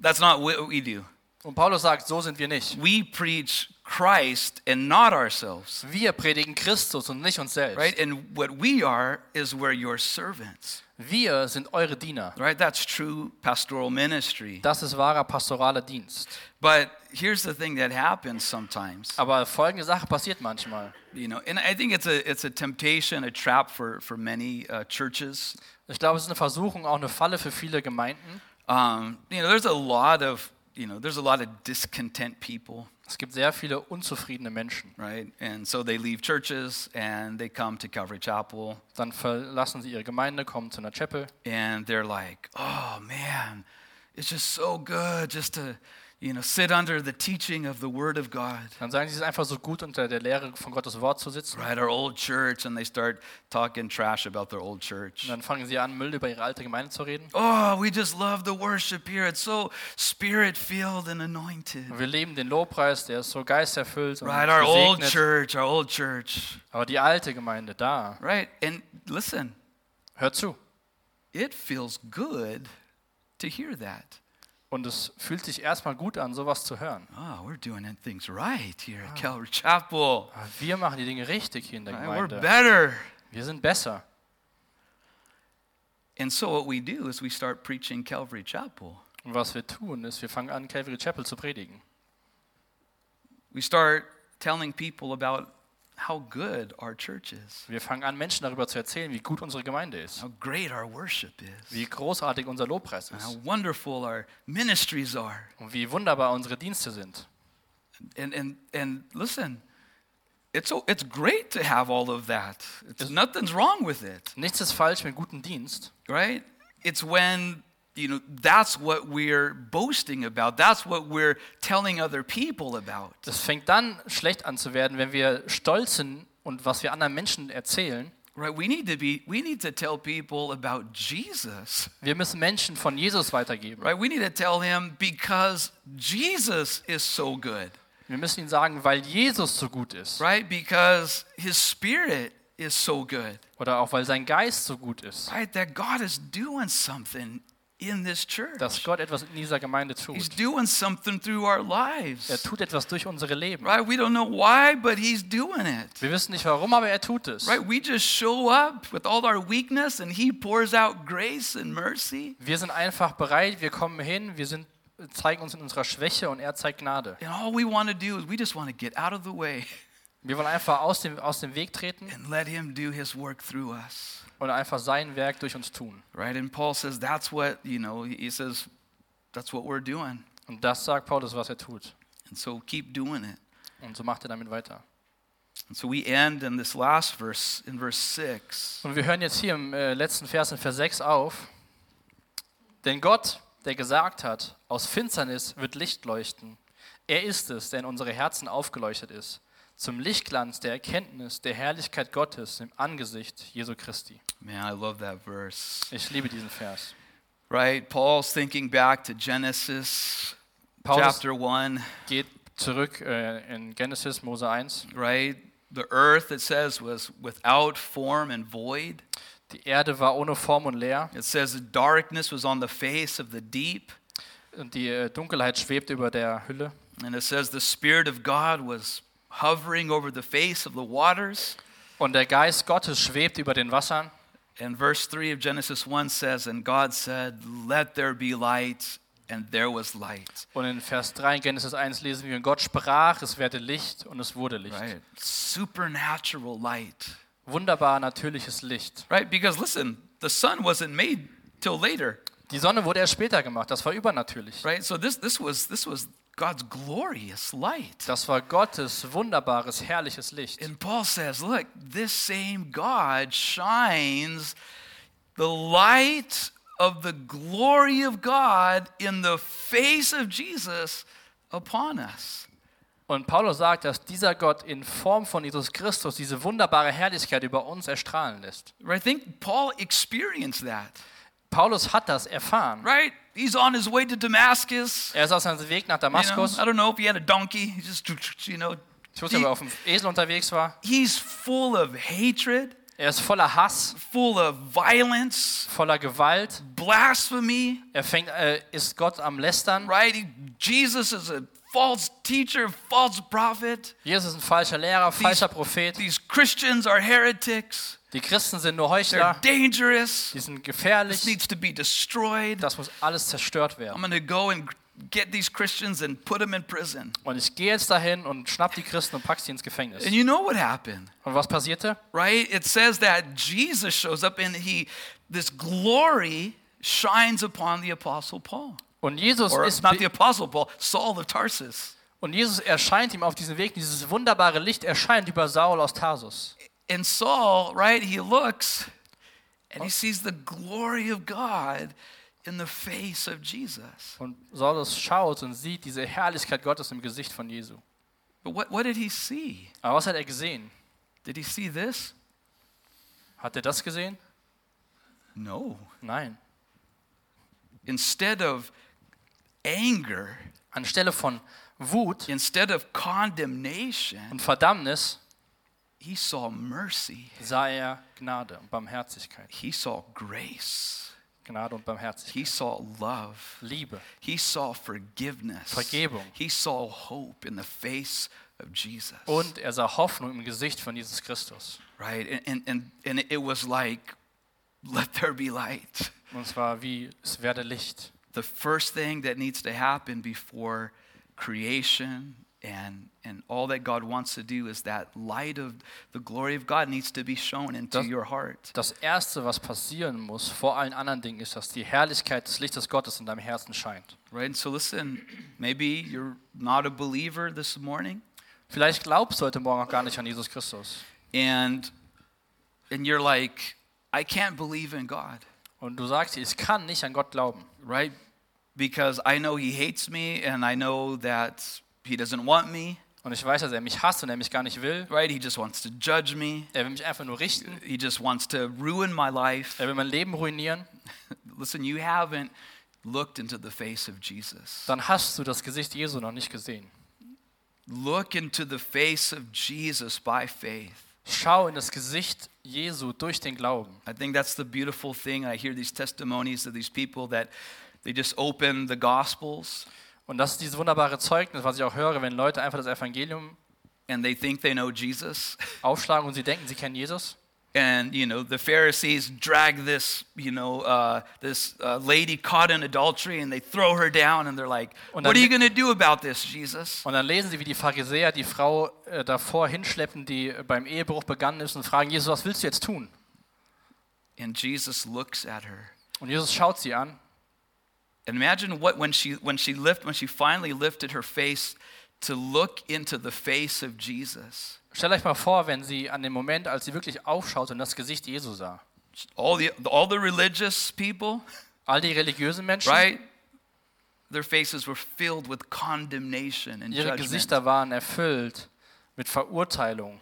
that's not what we do. Und Paulus sagt, so sind wir nicht. We preach Christ and not ourselves. Wir predigen Christus und nicht uns selbst. Right? And what we are is we're your servants. Wir sind eure Diener. Right? That's true pastoral ministry. Das ist wahrer pastoraler Dienst. But here's the thing that happens sometimes. Aber folgende Sache passiert manchmal. You know, and I think it's a it's a temptation, a trap for for many uh, churches. Ich glaube, es ist eine Versuchung, auch eine Falle für viele Gemeinden. Um, you know, there's a lot of you know, there's a lot of discontent people, Es gibt sehr viele unzufriedene Menschen. right? And so they leave churches and they come to Calvary Chapel Dann verlassen sie ihre Gemeinde, kommen zu einer Chapel and they're like, "Oh man, it's just so good just to, you know, sit under the teaching of the Word of God." Dann sagen sie, es einfach so gut, unter der Lehre von Gottes Wort zu sitzen. Right, our old church, and they start talking trash about their old church. Und dann fangen sie an, Müll über ihre alte Gemeinde zu reden. Oh, we just love the worship here. It's so spirit filled and anointed. Und wir leben den Lobpreis, der ist so geisterfüllt und Right, our old church, our old church. Aber die alte Gemeinde, da, Right, and listen, hört zu. it feels good to hear that. Und es fühlt sich erstmal gut an, sowas zu hören. Oh, we're doing things right here at Calvary Chapel. Aber wir machen die Dinge richtig hier in der Right, we're Gemeinde. better. Wir sind besser. And so what we do is we start preaching Calvary Chapel. Und was wir tun, ist, wir fangen an, Calvary Chapel zu predigen. We start telling people about how good our church is, Wir fangen an, Menschen darüber zu erzählen, wie gut unsere Gemeinde ist, how great our worship is, wie großartig unser Lobpreis and how ist wonderful our ministries are. und wie wunderbar unsere Dienste sind. And, and, and listen, it's, it's great to have all of that. It's, nothing's wrong with it, Nichts ist falsch mit gutem Dienst. right? It's when, you know, that's what we're boasting about. That's what we're telling other people about. Das fängt dann schlecht an zu werden, wenn wir stolz sind und was wir anderen Menschen erzählen. Right? We need to be, we need to tell people about Jesus. Wir müssen Menschen von Jesus weitergeben. Right? We need to tell him because Jesus is so good. Wir müssen ihnen sagen, weil Jesus so gut ist. Right? Because his spirit is so good. Oder auch weil sein Geist so gut ist. Right? That God is doing something in this church. Dass Gott etwas in dieser Gemeinde He's tut. doing something through our Er lives. tut etwas durch unsere Leben. Right? We don't know why, but he's doing it. Wir wissen nicht warum, aber er tut es. Right? We just show up with all our weakness and he pours out grace and mercy. Wir sind einfach bereit, wir kommen hin, wir sind, zeigen uns in unserer Schwäche und er zeigt Gnade. And all we want to do is we just want to get out of the way. Wir wollen einfach aus dem, aus dem Weg treten and let Him do His work through us. Und einfach sein Werk durch uns tun. Right? And Paul says that's what, you know, he says that's what we're doing. Und das sagt Paulus, was er tut. And so keep doing it. Und so macht er damit weiter. And so we end in this last verse, in verse 6. Und wir hören jetzt hier im äh, letzten Vers in Vers 6 auf. Denn Gott, der gesagt hat, aus Finsternis wird Licht leuchten, er ist es, der in unsere Herzen aufgeleuchtet ist, zum Lichtglanz der Erkenntnis der Herrlichkeit Gottes im Angesicht Jesu Christi. Man, I love that verse. Ich liebe diesen Vers. Right? Paul's thinking back to Genesis Paulus chapter 1, geht zurück äh, in Genesis, Mose 1. right? The earth, it says, was without form and void. Die Erde war ohne Form und leer It says darkness was on the face of the deep. und die äh, Dunkelheit schwebt über der Hülle. And it says the Spirit of God was hovering over the face of the waters. Und der Geist Gottes schwebt über den Wassern. And verse 3 of Genesis 1 says, And God said, Let there be light, and there was light. Und in Vers 3 in Genesis 1 lesen wir, und Gott sprach, es werde Licht und es wurde Licht. Right? Supernatural light. Wunderbar natürliches Licht. Right? Because listen, the sun wasn't made till later. Die Sonne wurde erst später gemacht, das war übernatürlich. Right? So this this was this was God's glorious light. Das war Gottes wunderbares, herrliches Licht. And Paul says, look, this same God shines the light of the glory of God in the face of Jesus upon us. Und Paulus sagt, dass dieser Gott in Form von Jesus Christus diese wunderbare Herrlichkeit über uns erstrahlen lässt. I think Paul experienced that. Paulus hat das erfahren. Right? He's on his way to Damascus. Er ist auf seinem Weg nach You know, Damaskus. I don't know if he had a donkey. He just, you know, Ich wusste, ob er auf dem Esel unterwegs war. he's full of hatred, Er ist voller Hass, full of violence, voller Gewalt. blasphemy. Er fängt, äh, ist Gott am Lästern. Right? Jesus is a false teacher, false prophet. Jesus ist ein falscher Lehrer, falscher Prophet. These Christians are heretics. Die Christen sind nur They're Heuchler. dangerous. Die sind This gefährlich. needs to be destroyed. Das muss alles zerstört I'm werden. going to go and get these Christians and put them in prison. Und ich gehe jetzt dahin und schnapp die Christen und pack sie ins Gefängnis. And you know what happened, Und was passierte? right? It says that Jesus shows up and he this glory shines upon the apostle Paul. Und Jesus Or ist not the apostle Paul, Saul of Tarsus. und Jesus erscheint ihm auf diesem Weg. Dieses wunderbare Licht erscheint über Saul aus Tarsus. And Saul, right, he looks and he sees the glory of God in the face of Jesus. Und Saulus schaut und sieht diese Herrlichkeit Gottes im Gesicht von Jesu. But what, what did he see? Aber was hat er gesehen? Did he see this? Hat er das gesehen? No. Nein. Instead of anger, Anstelle von Wut instead of condemnation, und Verdammnis he saw mercy. sah er Gnade und Barmherzigkeit. He saw grace. Gnade und Barmherzigkeit. He saw love. Liebe. He saw forgiveness. Vergebung. He saw hope in the face of Jesus. Und er sah Hoffnung im Gesicht von Jesus Christus. right? And, and, and, it was like, let there be light. Und zwar wie, es werde Licht. The first thing that needs to happen before creation and, and all that God wants to do is that light of the glory of God needs to be shown into Das- your heart. Das Erste, was passieren muss, vor allen anderen Dingen, ist, dass die Herrlichkeit des Lichtes Gottes in deinem Herzen scheint. Right? And so listen, maybe you're not a believer this morning Vielleicht glaubst du heute Morgen auch gar nicht an Jesus Christus. and and you're like, I can't believe in God, Und du sagst ich kann nicht an Gott glauben. right? Because I know he hates me and I know that he doesn't want me, Und ich weiß, dass er mich hasst und er mich gar nicht will. right? He just wants to judge me. Er will mich einfach nur richten. He just wants to ruin my life. Er will mein Leben ruinieren. Listen, you haven't looked into the face of Jesus. Dann hast du das Gesicht Jesu noch nicht gesehen. Look into the face of Jesus by faith. Schau in das Gesicht Jesu durch den Glauben. I think that's the beautiful thing. I hear these testimonies of these people that they just open the Gospels Und das ist dieses wunderbare Zeugnis, was ich auch höre, wenn Leute einfach das Evangelium and they think they know Jesus. aufschlagen und sie denken, sie kennen Jesus. and you know the Pharisees drag this you know uh, this uh, lady caught in adultery and they throw her down and they're like, Und "What dann- are you going to do about this, Jesus?" Und dann lesen sie, wie die Pharisäer die Frau äh, davor hinschleppen, die äh, beim Ehebruch begangen ist, und fragen, Jesus, was willst du jetzt tun? And Jesus looks at her. Und Jesus schaut sie an. And imagine what when she when she lift when she finally lifted her face to look into the face of Jesus. Stellt euch mal vor, wenn sie an dem Moment, als sie wirklich aufschaut und das Gesicht Jesu sah. All the all the religious people, All die religiösen Menschen, right? Their faces were filled with condemnation and ihre judgment. Gesichter waren erfüllt mit Verurteilung.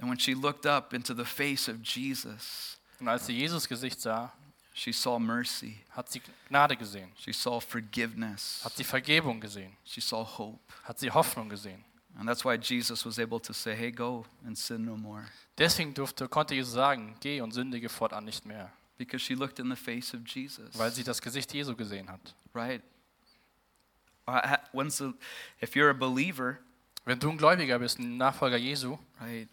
And when she looked up into the face of Jesus, Und als sie Jesus Gesicht sah, she saw mercy. hat sie Gnade gesehen, She saw forgiveness. hat sie Vergebung gesehen, She saw hope. hat sie Hoffnung gesehen. And that's why Jesus was able to say, "Hey, go and sin no more." Deswegen durfte, konnte Jesus sagen, geh und sündige fortan nicht mehr, Because she looked in the face of Jesus. weil sie das Gesicht Jesu gesehen hat. Right? When's the, if you're a believer, Wenn du ein Gläubiger bist, ein Nachfolger Jesu, right,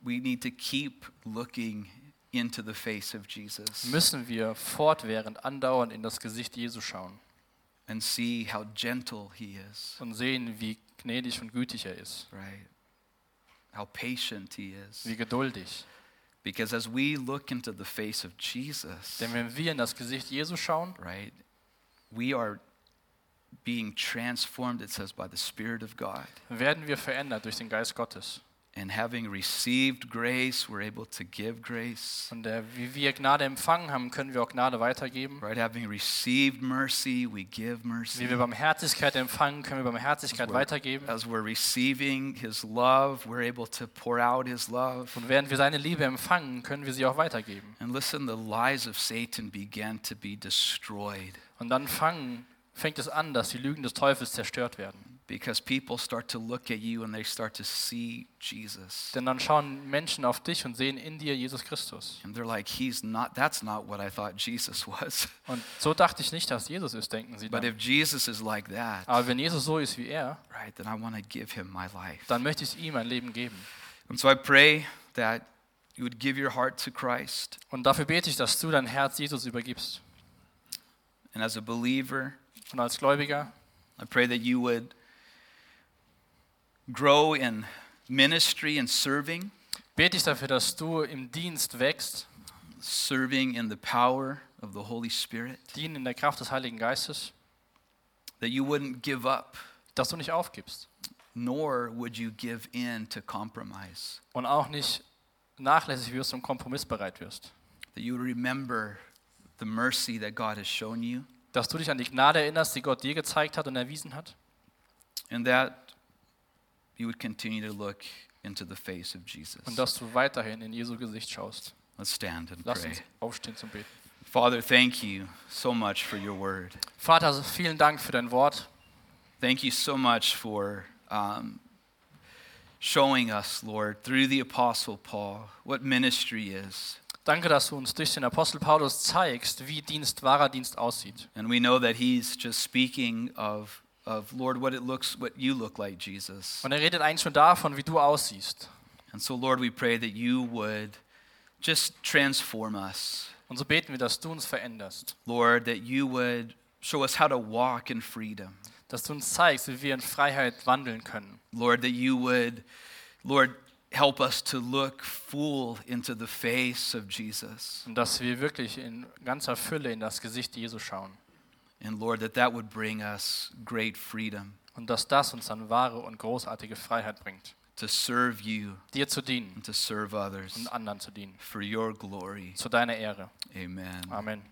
we need to keep looking into the face of Jesus müssen wir fortwährend, andauernd in das Gesicht Jesu schauen and see how gentle he is, und sehen, wie gnädig und gütig er ist, right? How patient he is. wie geduldig. Because as we look into the face of Jesus, Denn wenn wir in das Gesicht Jesu schauen, right, we are being transformed, it says, by the Spirit of God. werden wir verändert durch den Geist Gottes. And having received grace, we're able to give grace. Und äh, wie wir Gnade empfangen haben, können wir auch Gnade weitergeben. Right? Having received mercy, we give mercy. Wie wir Barmherzigkeit empfangen, können wir Barmherzigkeit weitergeben. As we're receiving his love, we're able to pour out his love. Und während wir seine Liebe empfangen, können wir sie auch weitergeben. And listen, the lies of Satan began to be destroyed Und dann fangen, fängt es an, dass die Lügen des Teufels zerstört werden. because people start to look at you and they start to see Jesus. Denn dann schauen Menschen auf dich und sehen in dir Jesus Christus. And they're like, he's not, that's not what I thought Jesus was. Und so dachte ich nicht, dass Jesus ist, denken sie But dann. if Jesus is like that, Aber wenn Jesus so ist wie er, right, then I want to give him my life. dann möchte ich ihm ein Leben geben. And so I pray that you would give your heart to Christ. Und dafür bete ich, dass du dein Herz Jesus übergibst. And as a believer, Und als Gläubiger I pray that you would grow in ministry and serving, bete ich dafür, dass du im Dienst wächst, serving in the power of the Holy Spirit, dienen in der Kraft des Heiligen Geistes, that you wouldn't give up, dass du nicht aufgibst nor would you give in to compromise, und auch nicht nachlässig wirst und kompromissbereit wirst. that you remember the mercy that God has shown you, Dass du dich an die Gnade erinnerst, die Gott dir gezeigt hat und erwiesen hat. and that you would continue to look into the face of Jesus. Und dass du weiterhin in Jesu Gesicht schaust. Let's stand and Lass pray. uns aufstehen zum Beten. Father, thank you so much for your word. Vater, vielen Dank für dein Wort. Thank you so much for um, showing us, Lord, through the Apostle Paul, what ministry is. Danke, dass du uns durch den Apostel Paulus zeigst, wie Dienst, wahrer Dienst aussieht. And we know that he's just speaking of, of Lord, what it looks, what you look like, Jesus. Und er redet eigentlich schon davon, wie du aussiehst. And so, Lord, we pray that you would just transform us. Und so beten wir, dass du uns veränderst. Lord, that you would show us how to walk in freedom. Dass du uns zeigst, wie wir in Freiheit wandeln können. Lord, that you would, Lord, help us to look full into the face of Jesus. Und dass wir wirklich in ganzer Fülle in das Gesicht Jesu schauen. And Lord, that that would bring us great freedom Und dass das uns dann wahre und großartige Freiheit bringt. to serve you Dir zu dienen and to serve others und anderen zu dienen. for your glory. Zu deiner Ehre. Amen. Amen.